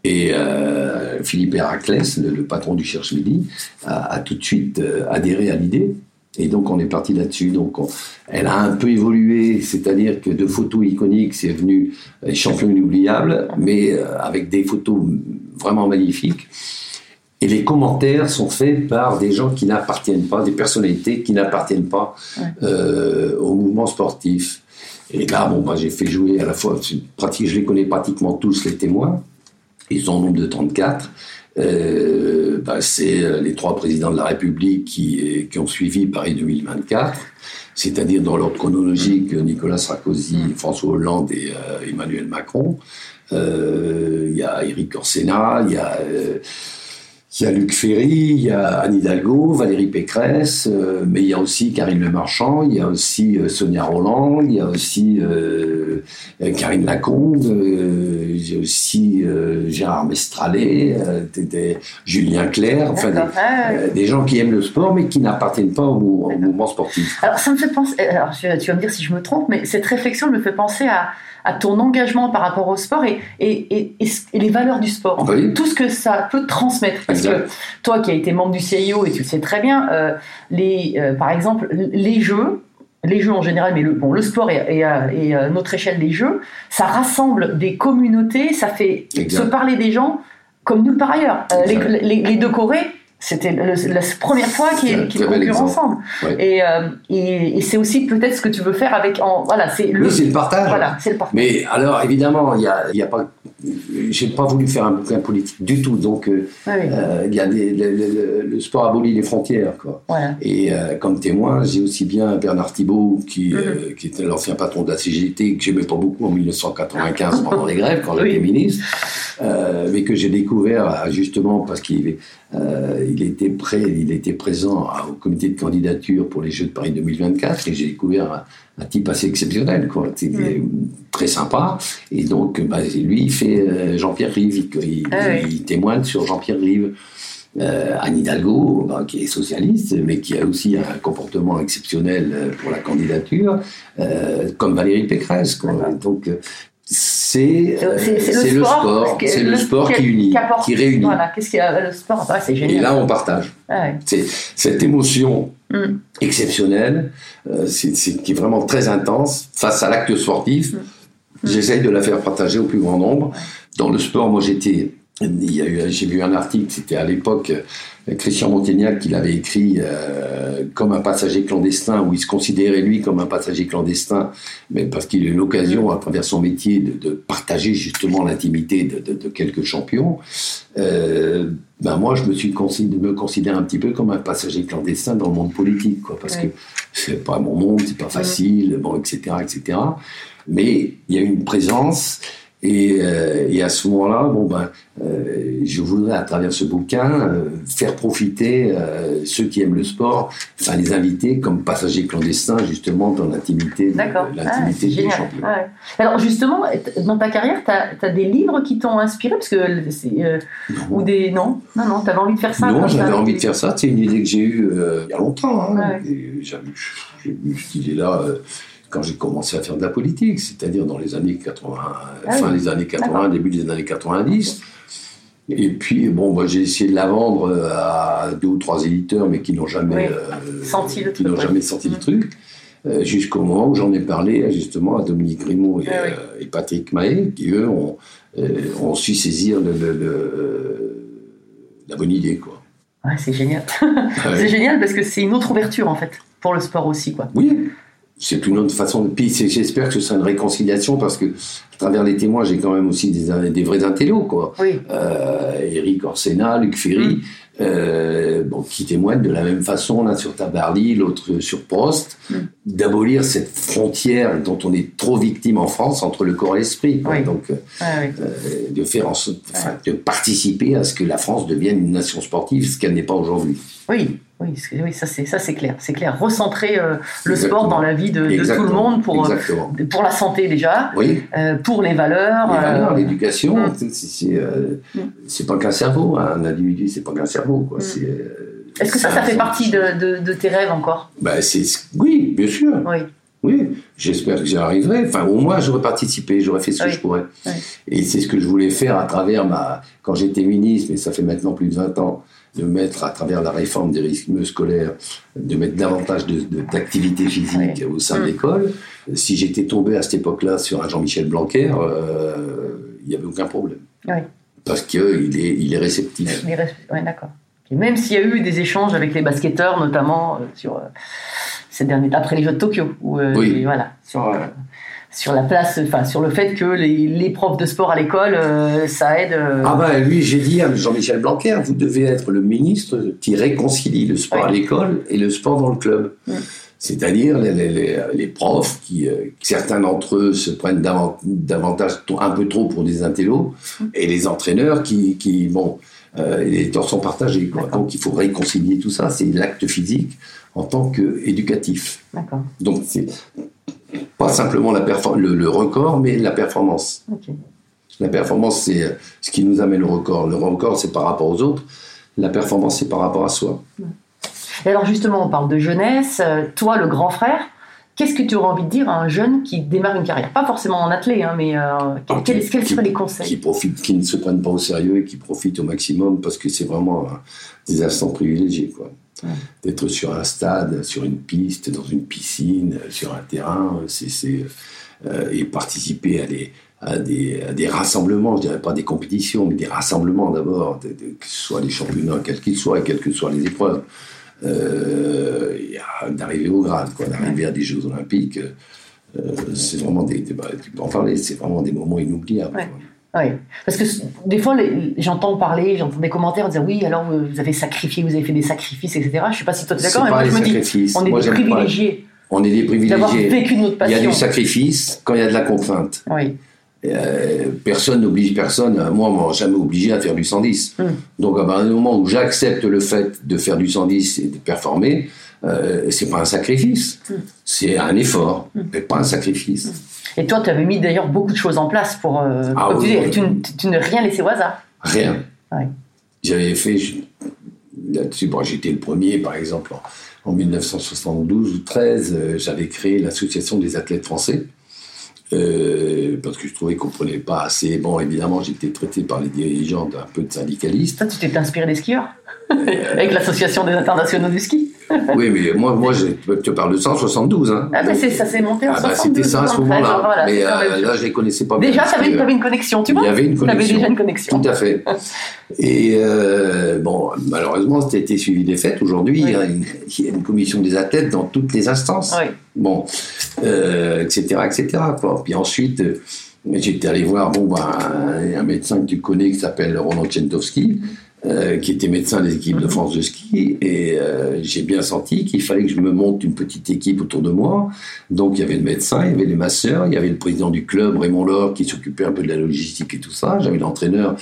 Et euh, Philippe Héraclès, le, le patron du Cherche Midi, a, a tout de suite adhéré à l'idée. Et donc on est parti là-dessus. Donc on- elle a un peu évolué, c'est-à-dire que de photos iconiques, c'est venu euh, champion inoubliable, mais euh, avec des photos vraiment magnifiques. Et les commentaires sont faits par des gens qui n'appartiennent pas, des personnalités qui n'appartiennent pas Ouais. euh, au mouvement sportif. Et là, bon, bah, j'ai fait jouer à la fois, je les connais pratiquement tous, les témoins. Ils sont au nombre de 34. Euh, bah, c'est euh, les trois présidents de la République qui, euh, qui ont suivi Paris 2024, c'est-à-dire dans l'ordre chronologique Nicolas Sarkozy, François Hollande et euh, Emmanuel Macron. Il y a Éric Orsena, il y a il y a Luc Ferry, il y a Anne Hidalgo, Valérie Pécresse, euh, mais il y a aussi Karine Le Marchand, il y a aussi euh, Sonia Roland, il y a aussi euh, euh, Karine Lacombe, euh, j'ai aussi euh, Gérard Mestralet, euh, Julien Clerc, enfin des. Ah, des gens qui aiment le sport mais qui n'appartiennent pas au, au mouvement sportif. Alors, ça me fait penser. Alors, tu vas me dire si je me trompe, mais cette réflexion me fait penser à, à ton engagement par rapport au sport et, et, et, les valeurs du sport. Oui. Tout ce que ça peut transmettre. Parce que toi qui as été membre du CIO et tu le sais très bien, euh, les, euh, par exemple, les jeux. Les jeux en général, mais le, bon, le sport et, et, à- et à notre échelle les jeux, ça rassemble des communautés, ça fait se parler des gens comme nulle part ailleurs. Euh, les, Exact. les- les deux Corées, c'était la première fois qu'ils bel concurrent ensemble. Ouais. Et, euh, et, et c'est aussi peut-être ce que tu veux faire avec. En, voilà, c'est le. Oui, c'est le partage. voilà, c'est le partage. Mais alors, évidemment, il y a, il y a pas, j'ai pas voulu faire un bouquin politique du tout. Donc, euh, ouais, euh, y a des, le, le- le sport abolit les frontières, quoi. voilà. Et euh, comme témoin, j'ai aussi bien Bernard Thibault, qui, euh, qui était l'ancien patron de la CGT, que j'aimais pas beaucoup en 1995 pendant les grèves, quand j'étais Oui. ministre, mais que j'ai découvert justement parce qu'il il était prêt, il était présent au comité de candidature pour les Jeux de Paris 2024, et j'ai découvert un, type assez exceptionnel, quoi. C'était très sympa. Et donc, bah, lui, il fait euh, Jean-Pierre Rive, il, il- Ah oui. il témoigne sur Jean-Pierre Rive. Euh, Anne Hidalgo, bah, qui est socialiste, mais qui a aussi un comportement exceptionnel euh, pour la candidature, euh, comme Valérie Pécresse. quoi. Donc, euh, c'est euh, le le sport, que- c'est le sport qui- qui unit, qui réunit. Voilà, qu'est-ce qu'il y a le sport Ah, C'est génial. Et là, on partage. Ah cette émotion Mm. exceptionnelle, euh, c'est- c'est- qui est vraiment très intense face à l'acte sportif. Mm. J'essaye de la faire partager au plus grand nombre. Dans le sport, moi, j'étais. J'ai lu un article, c'était à l'époque euh, Christian Montaignac qui l'avait écrit euh, comme un passager clandestin, où il se considérait lui comme un passager clandestin, mais parce qu'il a eu l'occasion, à travers son métier, de, de partager justement l'intimité de, de- de quelques champions. Euh, ben moi, je me suis considéré, me considère un petit peu comme un passager clandestin dans le monde politique, quoi, parce Ouais. que c'est pas mon monde, c'est pas facile, bon, etc., etc. Mais il y a une présence. Et, euh, et à ce moment-là, bon ben, euh, je voudrais à travers ce bouquin euh, faire profiter euh, ceux qui aiment le sport, enfin les inviter comme passagers clandestins justement dans l'intimité, de- Ah, l'intimité c'est des génial. champions. Ah ouais. Alors justement, dans ta carrière, tu as, des livres qui t'ont inspiré? Parce que c'est, euh, ou des non, non, non, t'avais envie de faire ça. Non, j'avais envie de faire ça. C'est une idée que j'ai eue euh, il y a longtemps. hein. Ouais. Et J'avais j'ai eu cette idée-là euh, quand j'ai commencé à faire de la politique, c'est-à-dire dans les années 80, Ah fin oui. des années 80, D'accord. début des années 90. Et puis, bon, moi, j'ai essayé de la vendre euh, à deux ou trois éditeurs, mais qui n'ont jamais, Oui. euh, Senti le qui truc, jamais senti le truc. euh, jusqu'au moment où j'en ai parlé justement à Dominique Grimaud et, Ah oui. euh, et Patrick Mahé, qui eux ont, ont su saisir le- le- le- la bonne idée. Quoi. Ouais, c'est génial. Ah [LAUGHS] ouais. C'est génial parce que c'est une autre ouverture en fait pour le sport aussi, quoi. Oui, c'est une autre façon de. Puis j'espère que ce sera une réconciliation parce que à travers les témoins, j'ai quand même aussi des, des vrais intellos, quoi. Oui. Euh, Eric Orsena, Luc Ferry, Mm. euh, bon, qui témoignent de la même façon, l'un sur Tabarly, l'autre sur Prost, Mm. d'abolir cette frontière dont on est trop victime en France entre le corps et l'esprit. Oui. Donc, euh, euh, de faire en sorte, enfin, de participer à ce que la France devienne une nation sportive, ce qu'elle n'est pas aujourd'hui. Oui, oui, oui, ça c'est ça c'est clair, c'est clair. Recentrer euh, le Exactement. sport dans la vie de, de tout le monde pour euh, Exactement. pour la santé déjà, Oui. euh, pour les valeurs. Les valeurs, euh, l'éducation, c'est- pas qu'un cerveau, hein, un individu, c'est pas qu'un cerveau. quoi. Mm. C'est, euh, Est-ce que ça, ça fait partie de, de- de tes rêves encore? C'est, oui, bien sûr. Oui. Oui, j'espère que j'y arriverai. Enfin, au moins, j'aurais participé, j'aurais fait ce Oui. que je pourrais. Oui. Et c'est ce que je voulais faire à travers ma. Quand j'étais ministre, mais ça fait maintenant plus de 20 ans, de mettre à travers la réforme des rythmes scolaires, de mettre davantage de, de- d'activité physique Oui. au sein de Mm. l'école. Si j'étais tombé à cette époque-là sur un Jean-Michel Blanquer, euh, il n'y avait aucun problème. Oui. Parce qu'il est, il est réceptif. Ouais, d'accord. Et même s'il y a eu des échanges avec les basketteurs, notamment euh, sur euh, ces derniers après les Jeux de Tokyo, où, euh, Oui. et voilà, sur, euh, sur la place, enfin sur le fait que les, les profs de sport à l'école, euh, ça aide. euh, Ah ben lui, j'ai dit à Jean-Michel Blanquer, vous devez être le ministre qui réconcilie le sport Oui. à l'école et le sport dans le club. C'est-à-dire les, les- les- les profs qui, euh, certains d'entre eux se prennent davant- davantage, un peu trop pour des intellos, et les entraîneurs qui, qui bon, les torts sont partagés. quoi. Donc il faut réconcilier tout ça, c'est l'acte physique en tant qu'éducatif. D'accord. Donc c'est pas simplement la le, le record, mais la performance. La performance, c'est euh, ce qui nous amène au record. Le record, c'est par rapport aux autres. La performance, c'est par rapport à soi. Et alors justement, on parle de jeunesse. Euh, Toi, le grand frère, qu'est-ce que tu aurais envie de dire à un jeune qui démarre une carrière? Pas forcément en athlète, hein, mais euh, Ah, quels, qui- quels qui- seraient les Qui conseils profitent, qui ne se prennent pas au sérieux et qui profitent au maximum parce que c'est vraiment des instants privilégiés, quoi. D'être sur un stade, sur une piste, dans une piscine, euh, sur un terrain, euh, c'est, c'est, euh, et participer à des, à, des, à des rassemblements, je dirais pas des compétitions, mais des rassemblements d'abord, de- de- que ce soit les championnats, quels qu'ils soient, quelles que soient les épreuves, euh, d'arriver au grade, quoi, d'arriver à des Jeux Olympiques. euh, c'est vraiment des, des- bah, tu peux en parler, c'est vraiment des moments inoubliables. Ouais. Oui, parce que des fois, j'entends parler, j'entends des commentaires dire oui, alors vous avez sacrifié, vous avez fait des sacrifices, etc. Je sais pas si toi tu es d'accord, mais moi je me dis, sacrifices. on est Moi, des pas. privilégiés On est des d'avoir privilégiés. vécu notre Il y a du sacrifice quand il y a de la contrainte. Oui, Euh, personne n'oblige personne. Moi, on m'a jamais obligé à faire du 110. Mm. Donc, à partir du moment où j'accepte le fait de faire du 110 et de performer, euh, c'est pas un sacrifice. Mm. C'est un effort, mais pas un sacrifice. Et toi tu avais mis d'ailleurs beaucoup de choses en place pour. euh, Ah tu oui, dis, oui. tu, ne- tu ne rien laissé au hasard. Rien. Ouais. J'avais fait. Là-dessus, bon, j'étais le premier, par exemple, en, en 1972 ou 13, euh, j'avais créé l'association des athlètes français. euh, parce que je trouvais qu'on prenait pas assez. Bon, évidemment, j'étais traité par les dirigeants d'un peu de syndicalistes. Ça, tu t'es inspiré des skieurs [LAUGHS] Avec l'association des internationaux du ski [LAUGHS] Oui, mais moi, moi je te parle de 172. Hein. Ah, c'est- ça s'est monté en Ah, bah, 72, c'était ça à ce 73, moment-là. voilà, mais euh, là, je les connaissais pas. Déjà, tu avais, une connexion, tu Il vois y avait une connexion. déjà une connexion. Tout à fait. [LAUGHS] Et euh, bon, malheureusement, c'était été suivi des fêtes. Aujourd'hui, Oui. il y a une- il y a une commission des athlètes dans toutes les instances. Oui. Bon, euh, etc., etc. Quoi. Puis ensuite, euh, j'étais allé voir bon, bah, un, médecin que tu connais qui s'appelle Roland Tchentowski, euh, qui était médecin des équipes de. France de ski. Et euh, j'ai bien senti qu'il fallait que je me monte une petite équipe autour de moi. Donc il y avait le médecin, il y avait les masseurs, il y avait le président du club, Raymond Laure, qui s'occupait un peu de la logistique et tout ça. J'avais l'entraîneur,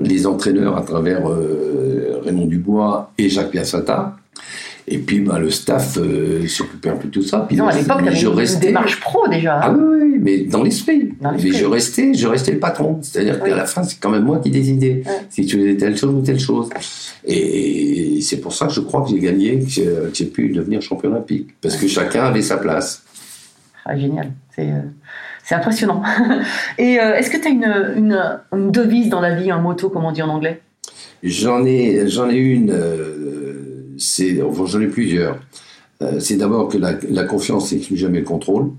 les entraîneurs à travers euh, Raymond Dubois et Jacques Piazzata. Et puis bah, le staff euh, s'occupait un peu de tout ça. Puis Disons, à l'époque, tu une restais- démarche pro déjà. Ah oui, oui, mais dans l'esprit. Mais je restais, je restais le patron. C'est-à-dire Oui. qu'à la fin, c'est quand même moi qui décidais si tu faisais telle chose ou telle chose. Et c'est pour ça que je crois que j'ai gagné, que j'ai- que j'ai pu devenir champion olympique. Parce que chacun avait sa place. Ah, génial. C'est euh, c'est impressionnant. [LAUGHS] Et euh, est-ce que tu as une, une, une devise dans la vie, un motto, comme on dit en anglais? J'en ai, j'en ai une, euh, c'est, enfin, j'en ai plusieurs. Euh, c'est d'abord que la, la confiance n'exclut jamais le contrôle.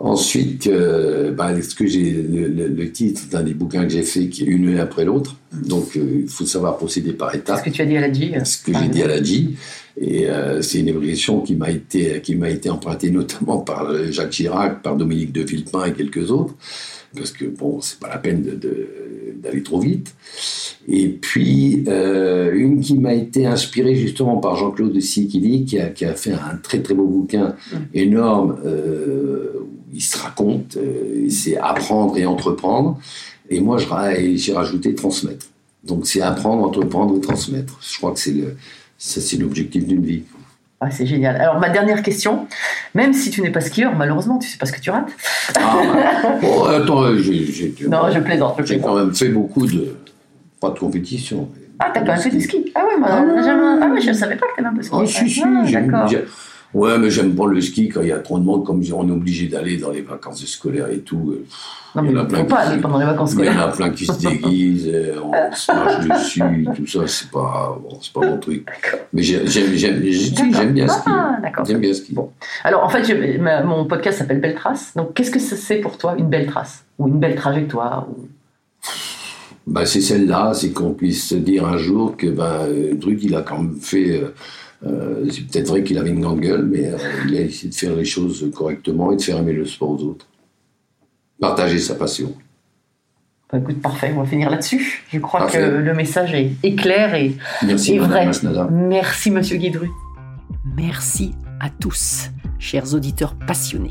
Ensuite, euh, bah, ce que j'ai, le, le- le titre d'un des bouquins que j'ai fait, qui est une après l'autre. Donc, euh, il faut savoir procéder par étapes. ce que tu as dit à la G. ce que j'ai dit à la J. Et euh, c'est une évolution qui m'a été, qui m'a été empruntée notamment par Jacques Chirac, par Dominique de Villepin et quelques autres. Parce que bon, c'est pas la peine de- de- d'aller trop vite. Et puis, euh, une qui m'a été inspirée justement par Jean-Claude Sikili, qui a, qui a fait un très très beau bouquin énorme, euh, où il se raconte, euh, c'est apprendre et entreprendre. Et moi, j'ai rajouté transmettre. Donc, c'est apprendre, entreprendre et transmettre. Je crois que c'est le, ça, c'est l'objectif d'une vie. Ah, c'est génial. Alors, ma dernière question, même si tu n'es pas skieur, malheureusement, tu sais pas ce que tu rates. Ah, bon, attends, j'ai, j'ai- Non, je plaisante. J'ai quand même fait beaucoup de, pas de compétition. mais Ah, t'as quand même fait du ski. Ah ouais, moi, Ah jamais- ah ouais, je ne savais pas que t'avais un peu de ski. Ah, si, si, Ah, j'ai- Ouais, mais j'aime pas le ski quand il y a trop de monde, comme on est obligé d'aller dans les vacances scolaires et tout. euh, Non, mais il y en a plein pas aller pendant les vacances Mais il y en scolaires. a plein qui se déguisent, euh, on se marche dessus, [LAUGHS] tout ça, c'est pas, bon, c'est pas mon truc. Mais j'ai- j'aime, j'aime, j'aime bien skier. Ah, d'accord. J'aime bien skier. Bon. Alors, en fait, je- ma- mon podcast s'appelle Belle Trace. Donc, qu'est-ce que c'est pour toi, une belle trace Ou une belle trajectoire ou- Bah, c'est celle-là, c'est qu'on puisse se dire un jour que ben, euh, Druck, il a quand même fait. euh, euh, c'est peut-être vrai qu'il avait une grande gueule, mais euh, il a essayé de faire les choses correctement et de faire aimer le sport aux autres. Partager sa passion. Bah, écoute, parfait, on va finir là-dessus. Je crois Parfait. que le message est, est clair et, Merci, vrai. Masnada. Merci, monsieur Guidru. Merci à tous, chers auditeurs passionnés.